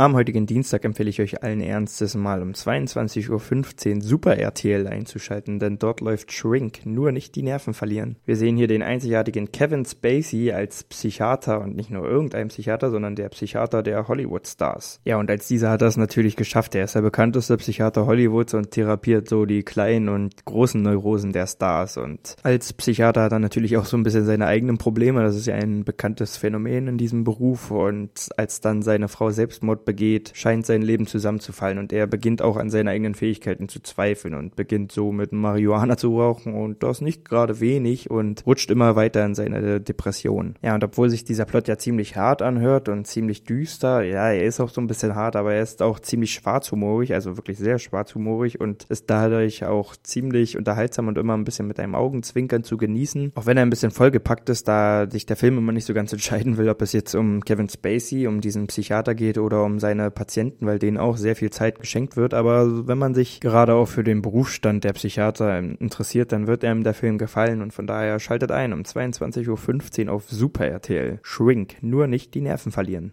Am heutigen Dienstag empfehle ich euch allen Ernstes mal um 22.15 Uhr Super RTL einzuschalten, denn dort läuft Shrink, nur nicht die Nerven verlieren. Wir sehen hier den einzigartigen Kevin Spacey als Psychiater und nicht nur irgendein Psychiater, sondern der Psychiater der Hollywood-Stars. Ja, und als dieser hat er es natürlich geschafft. Er ist der bekannteste Psychiater Hollywoods und therapiert so die kleinen und großen Neurosen der Stars. Und als Psychiater hat er natürlich auch so ein bisschen seine eigenen Probleme. Das ist ja ein bekanntes Phänomen in diesem Beruf. Und als dann seine Frau Selbstmord begeht, scheint sein Leben zusammenzufallen und er beginnt auch an seinen eigenen Fähigkeiten zu zweifeln und beginnt so mit Marihuana zu rauchen und das nicht gerade wenig und rutscht immer weiter in seine Depression. Ja, und obwohl sich dieser Plot ja ziemlich hart anhört und ziemlich düster, ja, er ist auch so ein bisschen hart, aber er ist auch ziemlich schwarzhumorig, also wirklich sehr schwarzhumorig und ist dadurch auch ziemlich unterhaltsam und immer ein bisschen mit einem Augenzwinkern zu genießen. Auch wenn er ein bisschen vollgepackt ist, da sich der Film immer nicht so ganz entscheiden will, ob es jetzt um Kevin Spacey, um diesen Psychiater geht oder um seine Patienten, weil denen auch sehr viel Zeit geschenkt wird. Aber wenn man sich gerade auch für den Berufsstand der Psychiater interessiert, dann wird einem der Film gefallen und von daher schaltet ein um 22.15 Uhr auf Super RTL. Shrink, nur nicht die Nerven verlieren.